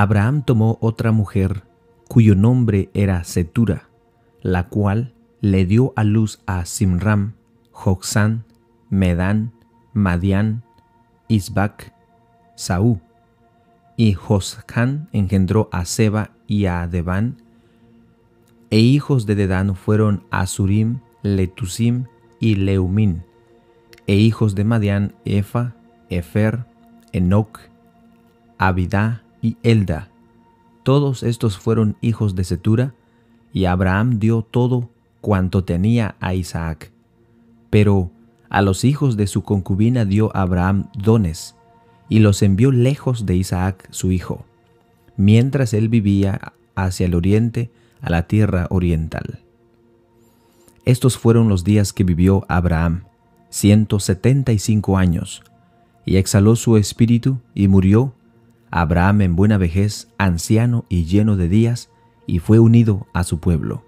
Abraham tomó otra mujer cuyo nombre era Setura, la cual le dio a luz a Simram, Joxán, Medán, Madián, Isbac, Saúl. Y Joscán engendró a Seba y a Deván. E hijos de Dedán fueron Asurim, Letusim y Leumín. E hijos de Madián, Efa, Efer, Enoc, Abidá y Elda. Todos estos fueron hijos de Setura, y Abraham dio todo cuanto tenía a Isaac. Pero a los hijos de su concubina dio Abraham dones, y los envió lejos de Isaac su hijo, mientras él vivía hacia el oriente a la tierra oriental. Estos fueron los días que vivió Abraham, ciento setenta y cinco años, y exhaló su espíritu y murió Abraham en buena vejez, anciano y lleno de días, y fue unido a su pueblo.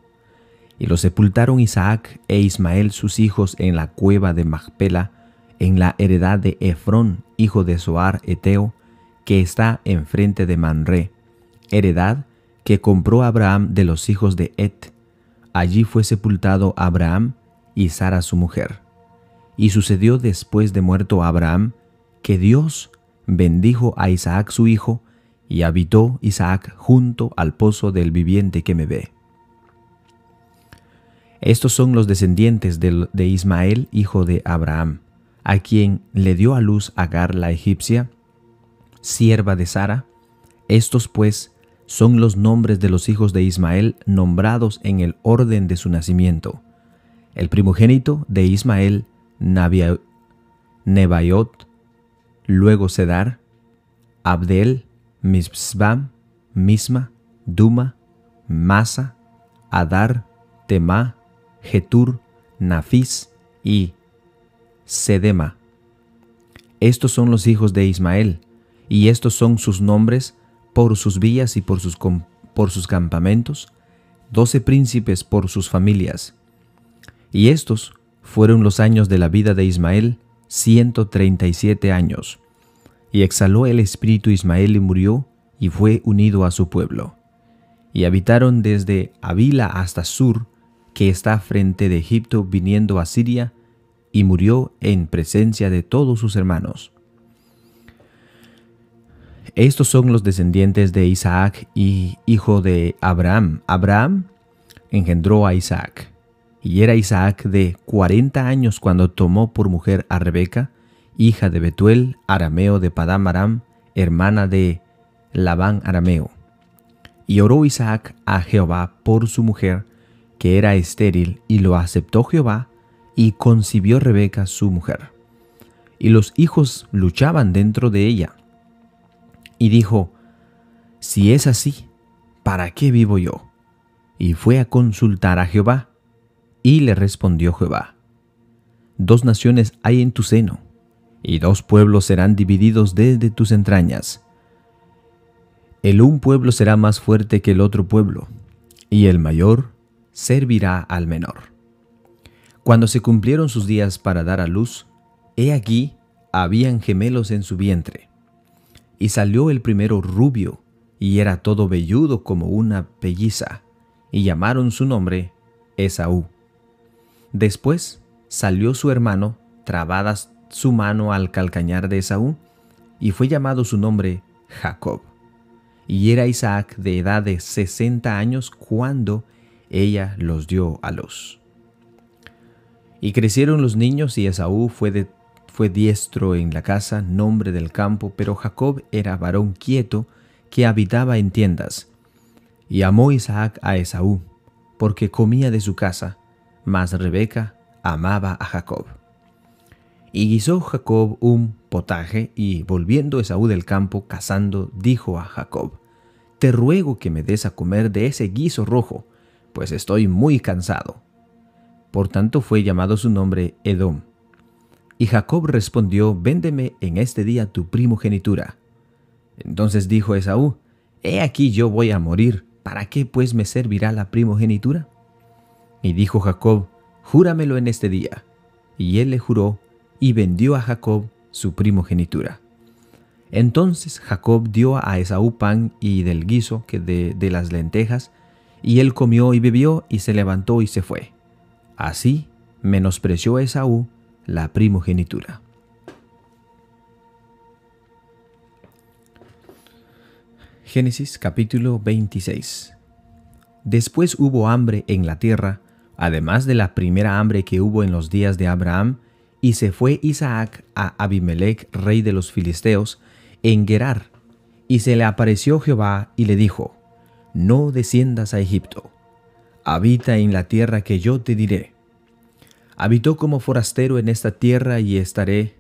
Y lo sepultaron Isaac e Ismael sus hijos en la cueva de Magpela, en la heredad de Efrón, hijo de Soar Eteo, que está enfrente de Manré, heredad que compró Abraham de los hijos de Et. Allí fue sepultado Abraham y Sara su mujer. Y sucedió después de muerto Abraham, que Dios bendijo a Isaac su hijo, y habitó Isaac junto al pozo del viviente que me ve. Estos son los descendientes de, Ismael, hijo de Abraham, a quien le dio a luz Agar la egipcia, sierva de Sara. Estos pues son los nombres de los hijos de Ismael nombrados en el orden de su nacimiento. El primogénito de Ismael, Nebaiot, luego Sedar, Abdel, Misbam, Misma, Duma, Masa, Adar, Tema, Getur, Nafis y Sedema. Estos son los hijos de Ismael, y estos son sus nombres por sus villas y por sus, por sus campamentos, doce príncipes por sus familias. Y estos fueron los años de la vida de Ismael, ciento treinta y siete años. Y exhaló el espíritu Ismael y murió, y fue unido a su pueblo. Y habitaron desde Avila hasta Sur, que está frente de Egipto viniendo a Siria, y murió en presencia de todos sus hermanos. Estos son los descendientes de Isaac y hijo de Abraham. Abraham engendró a Isaac. Y era Isaac de cuarenta años cuando tomó por mujer a Rebeca, hija de Betuel, arameo de Padam Aram, hermana de Labán arameo. Y oró Isaac a Jehová por su mujer, que era estéril, y lo aceptó Jehová, y concibió Rebeca su mujer. Y los hijos luchaban dentro de ella. Y dijo, Si es así, ¿para qué vivo yo? Y fue a consultar a Jehová, y le respondió Jehová, Dos naciones hay en tu seno, y dos pueblos serán divididos desde tus entrañas. El un pueblo será más fuerte que el otro pueblo, y el mayor servirá al menor. Cuando se cumplieron sus días para dar a luz, he aquí habían gemelos en su vientre. Y salió el primero rubio, y era todo velludo como una pelliza, y llamaron su nombre Esaú. Después salió su hermano, trabada su mano al calcañar de Esaú, y fue llamado su nombre Jacob. Y era Isaac de edad de sesenta años cuando ella los dio a luz. Y crecieron los niños y Esaú fue, fue diestro en la casa, nombre del campo, pero Jacob era varón quieto que habitaba en tiendas. Y amó Isaac a Esaú, porque comía de su casa, mas Rebeca amaba a Jacob. Y guisó Jacob un potaje, y volviendo Esaú del campo cazando, dijo a Jacob, Te ruego que me des a comer de ese guiso rojo, pues estoy muy cansado. Por tanto fue llamado su nombre Edom. Y Jacob respondió, Véndeme en este día tu primogenitura. Entonces dijo Esaú, He aquí yo voy a morir, ¿para qué pues me servirá la primogenitura? Y dijo Jacob, Júramelo en este día. Y él le juró, y vendió a Jacob su primogenitura. Entonces Jacob dio a Esaú pan y del guiso que de, de las lentejas, y él comió y bebió y se levantó y se fue. Así menospreció Esaú la primogenitura. Génesis capítulo 26 Después hubo hambre en la tierra, además de la primera hambre que hubo en los días de Abraham, y se fue Isaac a Abimelech, rey de los filisteos, en Gerar, y se le apareció Jehová y le dijo, No desciendas a Egipto, habita en la tierra que yo te diré. Habitó como forastero en esta tierra y estaré.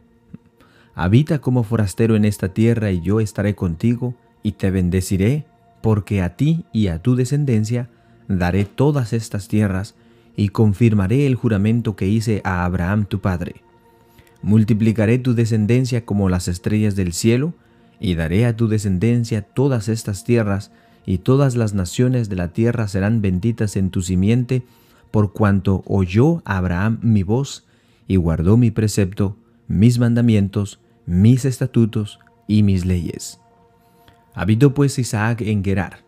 Habita como forastero en esta tierra y yo estaré contigo y te bendeciré, porque a ti y a tu descendencia daré todas estas tierras, y confirmaré el juramento que hice a Abraham tu padre. Multiplicaré tu descendencia como las estrellas del cielo, y daré a tu descendencia todas estas tierras, y todas las naciones de la tierra serán benditas en tu simiente, por cuanto oyó Abraham mi voz, y guardó mi precepto, mis mandamientos, mis estatutos y mis leyes. Habitó pues Isaac en Gerar,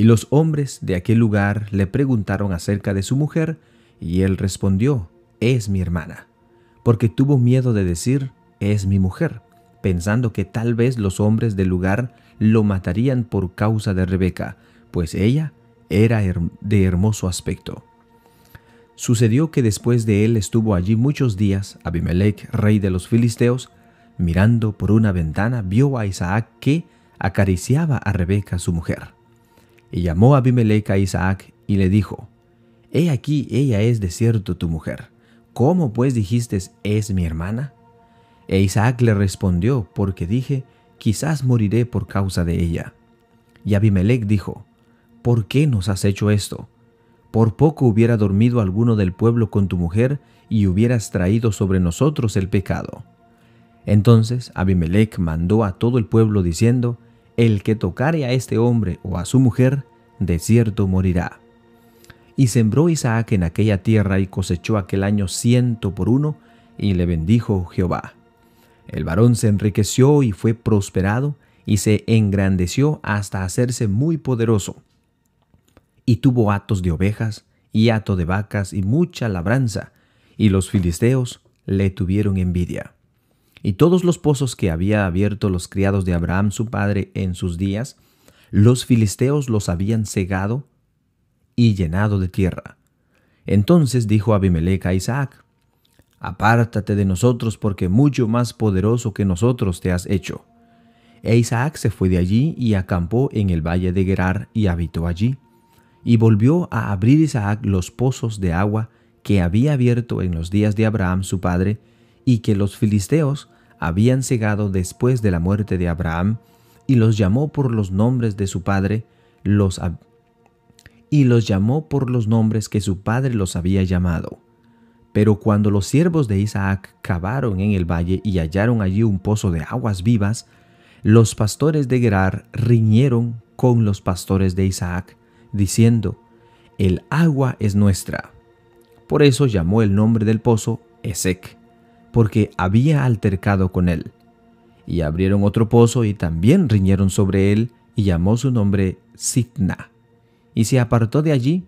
y los hombres de aquel lugar le preguntaron acerca de su mujer, y él respondió, es mi hermana, porque tuvo miedo de decir, es mi mujer, pensando que tal vez los hombres del lugar lo matarían por causa de Rebeca, pues ella era de hermoso aspecto. Sucedió que después de él estuvo allí muchos días Abimelech, rey de los filisteos, mirando por una ventana, vio a Isaac que, acariciaba a Rebeca su mujer. Y llamó a Abimelech a Isaac y le dijo, He aquí, ella es de cierto tu mujer. ¿Cómo pues dijiste, es mi hermana? E Isaac le respondió, porque dije, quizás moriré por causa de ella. Y Abimelech dijo, ¿por qué nos has hecho esto? Por poco hubiera dormido alguno del pueblo con tu mujer y hubieras traído sobre nosotros el pecado. Entonces Abimelech mandó a todo el pueblo diciendo, el que tocare a este hombre o a su mujer, de cierto morirá. Y sembró Isaac en aquella tierra y cosechó aquel año ciento por uno, y le bendijo Jehová. El varón se enriqueció y fue prosperado, y se engrandeció hasta hacerse muy poderoso. Y tuvo hatos de ovejas, y hato de vacas, y mucha labranza, y los filisteos le tuvieron envidia. Y todos los pozos que había abierto los criados de Abraham su padre en sus días, los filisteos los habían cegado y llenado de tierra. Entonces dijo Abimelech a Isaac, Apártate de nosotros porque mucho más poderoso que nosotros te has hecho. E Isaac se fue de allí y acampó en el valle de Gerar y habitó allí. Y volvió a abrir Isaac los pozos de agua que había abierto en los días de Abraham su padre, y que los filisteos habían cegado después de la muerte de Abraham, y los llamó por los nombres de su padre, los y los llamó por los nombres que su padre los había llamado. Pero cuando los siervos de Isaac cavaron en el valle y hallaron allí un pozo de aguas vivas, los pastores de Gerar riñeron con los pastores de Isaac, diciendo, El agua es nuestra. Por eso llamó el nombre del pozo Esec porque había altercado con él. Y abrieron otro pozo y también riñeron sobre él, y llamó su nombre Sitna. Y se apartó de allí,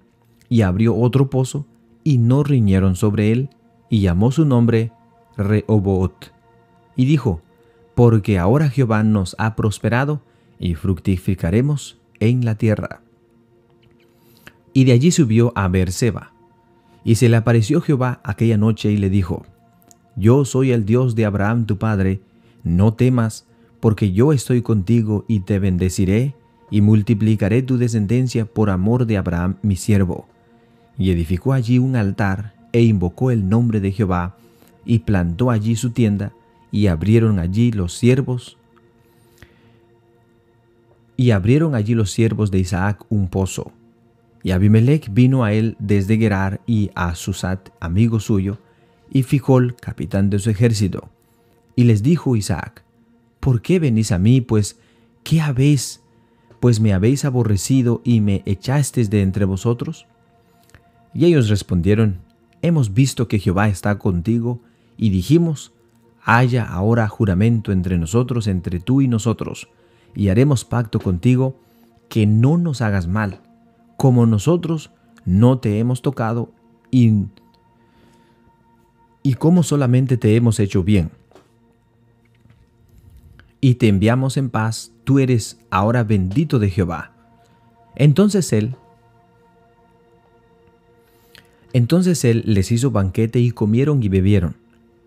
y abrió otro pozo, y no riñeron sobre él, y llamó su nombre Rehoboth. Y dijo, porque ahora Jehová nos ha prosperado, y fructificaremos en la tierra. Y de allí subió a Beerseba. Y se le apareció Jehová aquella noche y le dijo, yo soy el Dios de Abraham tu padre, no temas, porque yo estoy contigo y te bendeciré y multiplicaré tu descendencia por amor de Abraham mi siervo. Y edificó allí un altar e invocó el nombre de Jehová, y plantó allí su tienda, y abrieron allí los siervos, y abrieron allí los siervos de Isaac un pozo. Y Abimelech vino a él desde Gerar y a Susat, amigo suyo, y Fijol, capitán de su ejército. Y les dijo Isaac, ¿por qué venís a mí? Pues, ¿qué habéis? Pues me habéis aborrecido y me echasteis de entre vosotros. Y ellos respondieron, Hemos visto que Jehová está contigo, y dijimos, haya ahora juramento entre nosotros, entre tú y nosotros, y haremos pacto contigo, que no nos hagas mal, como nosotros no te hemos tocado y, y como solamente te hemos hecho bien. Y te enviamos en paz, tú eres ahora bendito de Jehová. Entonces él, entonces él les hizo banquete y comieron y bebieron,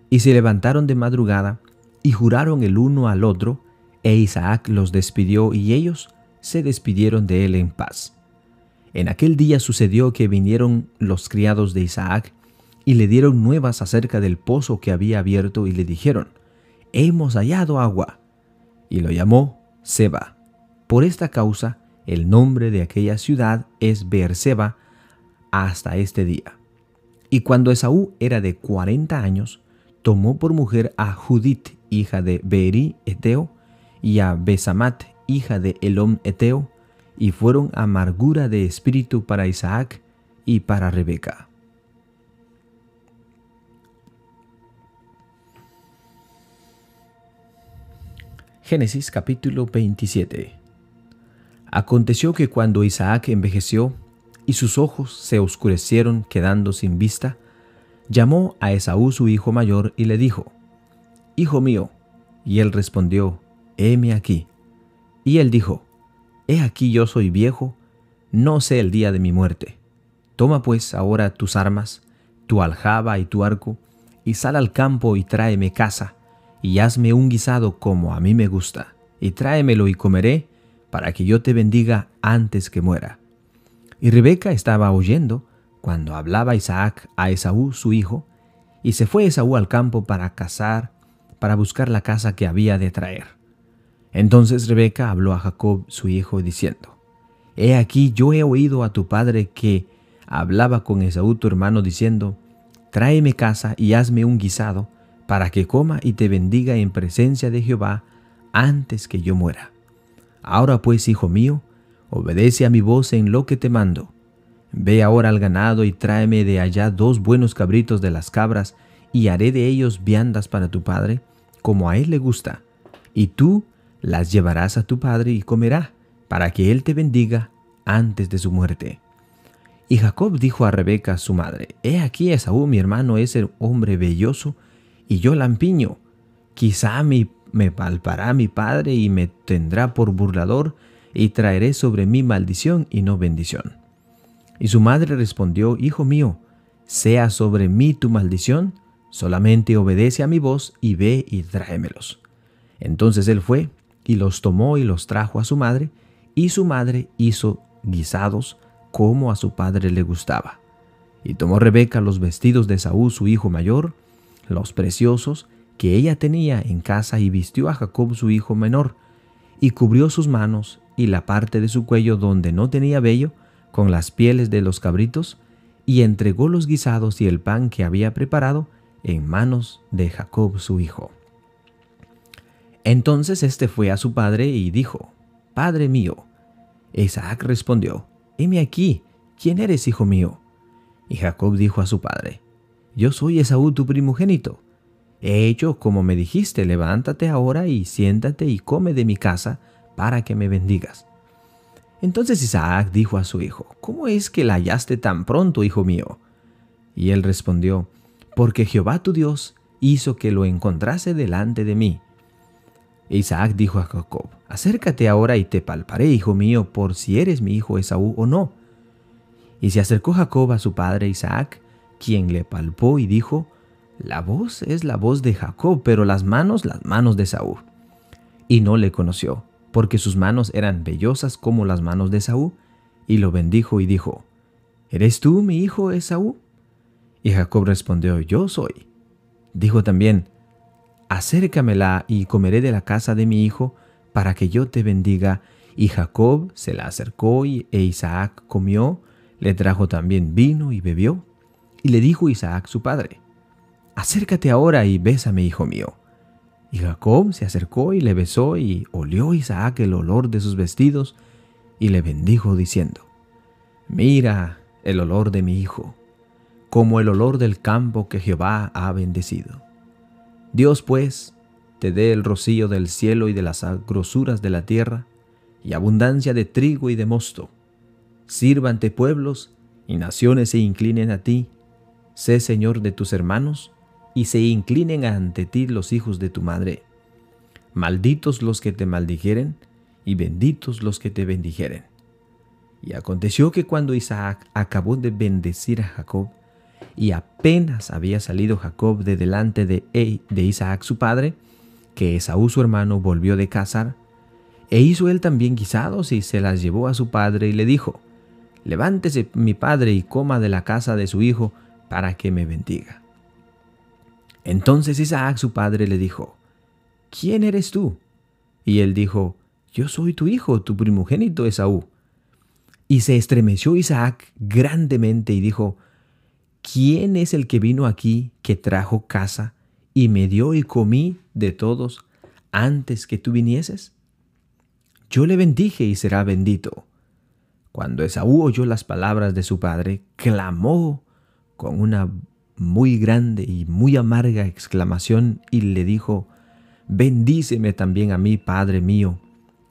y se levantaron de madrugada y juraron el uno al otro, e Isaac los despidió y ellos se despidieron de él en paz. En aquel día sucedió que vinieron los criados de Isaac y le dieron nuevas acerca del pozo que había abierto y le dijeron, Hemos hallado agua. Y lo llamó Seba. Por esta causa, el nombre de aquella ciudad es Beerseba hasta este día. Y cuando Esaú era de cuarenta años, tomó por mujer a Judith, hija de Beeri Eteo, y a Besamat, hija de Elom Eteo, y fueron amargura de espíritu para Isaac y para Rebeca. Génesis capítulo 27 Aconteció que cuando Isaac envejeció y sus ojos se oscurecieron quedando sin vista, llamó a Esaú su hijo mayor y le dijo, Hijo mío, y él respondió, heme aquí. Y él dijo, He aquí yo soy viejo, no sé el día de mi muerte. Toma pues ahora tus armas, tu aljaba y tu arco, y sal al campo y tráeme casa, y hazme un guisado como a mí me gusta, y tráemelo y comeré, para que yo te bendiga antes que muera. Y Rebeca estaba oyendo cuando hablaba Isaac a Esaú su hijo, y se fue Esaú al campo para cazar, para buscar la casa que había de traer. Entonces Rebeca habló a Jacob su hijo diciendo, He aquí yo he oído a tu padre que hablaba con Esaú tu hermano diciendo, Tráeme casa y hazme un guisado, para que coma y te bendiga en presencia de Jehová antes que yo muera. Ahora pues, hijo mío, obedece a mi voz en lo que te mando. Ve ahora al ganado y tráeme de allá dos buenos cabritos de las cabras, y haré de ellos viandas para tu padre, como a él le gusta. Y tú las llevarás a tu padre y comerá, para que él te bendiga antes de su muerte. Y Jacob dijo a Rebeca su madre, He aquí Esaú mi hermano es el hombre belloso, y yo lampiño. Quizá me, me palpará mi padre y me tendrá por burlador, y traeré sobre mí maldición y no bendición. Y su madre respondió, Hijo mío, sea sobre mí tu maldición, solamente obedece a mi voz y ve y tráemelos. Entonces él fue y los tomó y los trajo a su madre, y su madre hizo guisados como a su padre le gustaba. Y tomó Rebeca los vestidos de Saúl su hijo mayor, los preciosos que ella tenía en casa, y vistió a Jacob su hijo menor, y cubrió sus manos y la parte de su cuello donde no tenía vello, con las pieles de los cabritos, y entregó los guisados y el pan que había preparado en manos de Jacob su hijo. Entonces éste fue a su padre y dijo, Padre mío. Isaac respondió, Heme aquí, ¿quién eres, hijo mío? Y Jacob dijo a su padre, Yo soy Esaú tu primogénito. He hecho como me dijiste, levántate ahora y siéntate y come de mi casa para que me bendigas. Entonces Isaac dijo a su hijo, ¿Cómo es que la hallaste tan pronto, hijo mío? Y él respondió, Porque Jehová tu Dios hizo que lo encontrase delante de mí Isaac dijo a Jacob, acércate ahora y te palparé, hijo mío, por si eres mi hijo Esaú o no. Y se acercó Jacob a su padre Isaac, quien le palpó y dijo, la voz es la voz de Jacob, pero las manos las manos de Esaú. Y no le conoció, porque sus manos eran vellosas como las manos de Esaú, y lo bendijo y dijo, ¿Eres tú mi hijo Esaú? Y Jacob respondió, Yo soy. Dijo también, acércamela y comeré de la casa de mi hijo, para que yo te bendiga. Y Jacob se la acercó y, e Isaac comió, le trajo también vino y bebió. Y le dijo Isaac su padre, acércate ahora y bésame, hijo mío. Y Jacob se acercó y le besó y olió Isaac el olor de sus vestidos y le bendijo diciendo, mira el olor de mi hijo, como el olor del campo que Jehová ha bendecido. Dios pues te dé el rocío del cielo y de las grosuras de la tierra, y abundancia de trigo y de mosto. Sírvante pueblos y naciones se inclinen a ti. Sé Señor de tus hermanos, y se inclinen ante ti los hijos de tu madre. Malditos los que te maldijeren, y benditos los que te bendijeren. Y aconteció que cuando Isaac acabó de bendecir a Jacob, y apenas había salido Jacob de delante de, e, de Isaac su padre, que Esaú su hermano volvió de cazar, e hizo él también guisados y se las llevó a su padre y le dijo, Levántese mi padre y coma de la casa de su hijo para que me bendiga. Entonces Isaac su padre le dijo, ¿quién eres tú? Y él dijo, yo soy tu hijo, tu primogénito Esaú. Y se estremeció Isaac grandemente y dijo, ¿quién es el que vino aquí que trajo casa y me dio y comí de todos antes que tú vinieses? Yo le bendije y será bendito. Cuando Esaú oyó las palabras de su padre, clamó con una muy grande y muy amarga exclamación y le dijo, Bendíceme también a mí, Padre mío.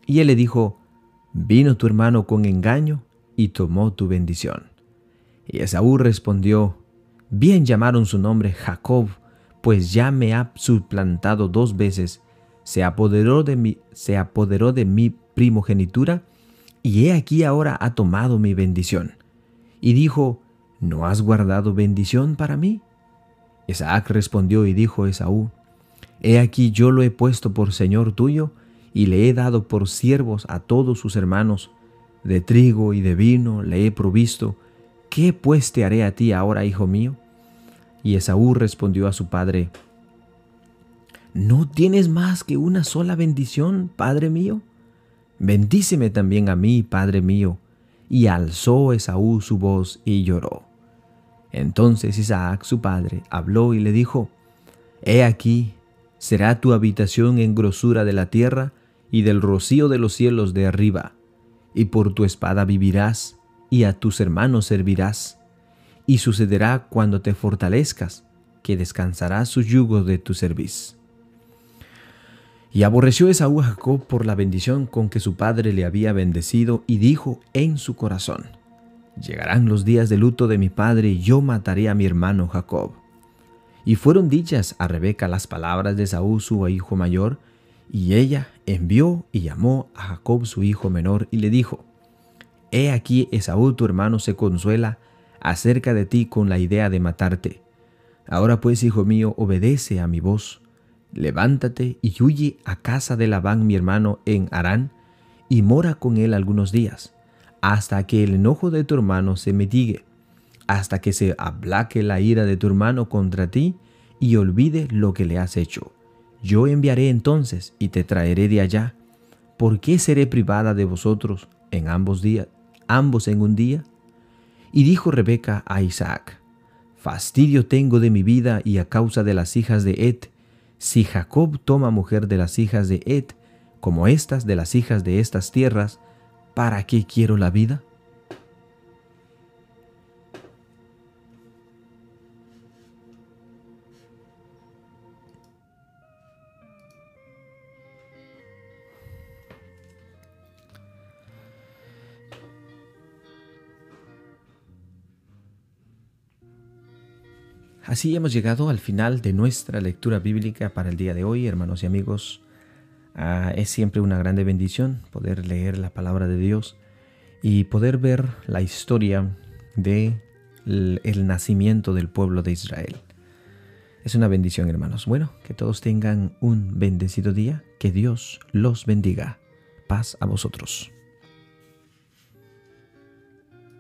Y él le dijo, Vino tu hermano con engaño y tomó tu bendición. Y Esaú respondió, Bien llamaron su nombre Jacob, pues ya me ha suplantado dos veces, se apoderó de mi, se apoderó de mi primogenitura, y he aquí ahora ha tomado mi bendición. Y dijo, ¿no has guardado bendición para mí? Isaac respondió y dijo a Esaú, He aquí yo lo he puesto por Señor tuyo, y le he dado por siervos a todos sus hermanos, de trigo y de vino le he provisto, ¿qué pues te haré a ti ahora, hijo mío? Y Esaú respondió a su padre, ¿No tienes más que una sola bendición, padre mío? Bendíceme también a mí, padre mío. Y alzó Esaú su voz y lloró. Entonces Isaac, su padre, habló y le dijo, He aquí, será tu habitación en grosura de la tierra y del rocío de los cielos de arriba, y por tu espada vivirás, y a tus hermanos servirás. Y sucederá cuando te fortalezcas, que descansarás su yugo de tu servicio. Y aborreció Esaú a Jacob por la bendición con que su padre le había bendecido, y dijo en su corazón, Llegarán los días de luto de mi padre, y yo mataré a mi hermano Jacob. Y fueron dichas a Rebeca las palabras de Esaú su hijo mayor, y ella envió y llamó a Jacob su hijo menor, y le dijo, He aquí Esaú tu hermano se consuela acerca de ti con la idea de matarte. Ahora pues, hijo mío, obedece a mi voz levántate y huye a casa de Labán mi hermano en Harán, y mora con él algunos días, hasta que el enojo de tu hermano se mitigue, hasta que se aplaque la ira de tu hermano contra ti, y olvide lo que le has hecho. Yo enviaré entonces y te traeré de allá. ¿Por qué seré privada de vosotros en ambos días, ambos en un día? Y dijo Rebeca a Isaac, Fastidio tengo de mi vida y a causa de las hijas de Et, si Jacob toma mujer de las hijas de Ed, como estas de las hijas de estas tierras, ¿para qué quiero la vida? Así hemos llegado al final de nuestra lectura bíblica para el día de hoy, hermanos y amigos. Ah, es siempre una grande bendición poder leer la palabra de Dios y poder ver la historia de el nacimiento del pueblo de Israel. Es una bendición, hermanos. Bueno, que todos tengan un bendecido día. Que Dios los bendiga. Paz a vosotros.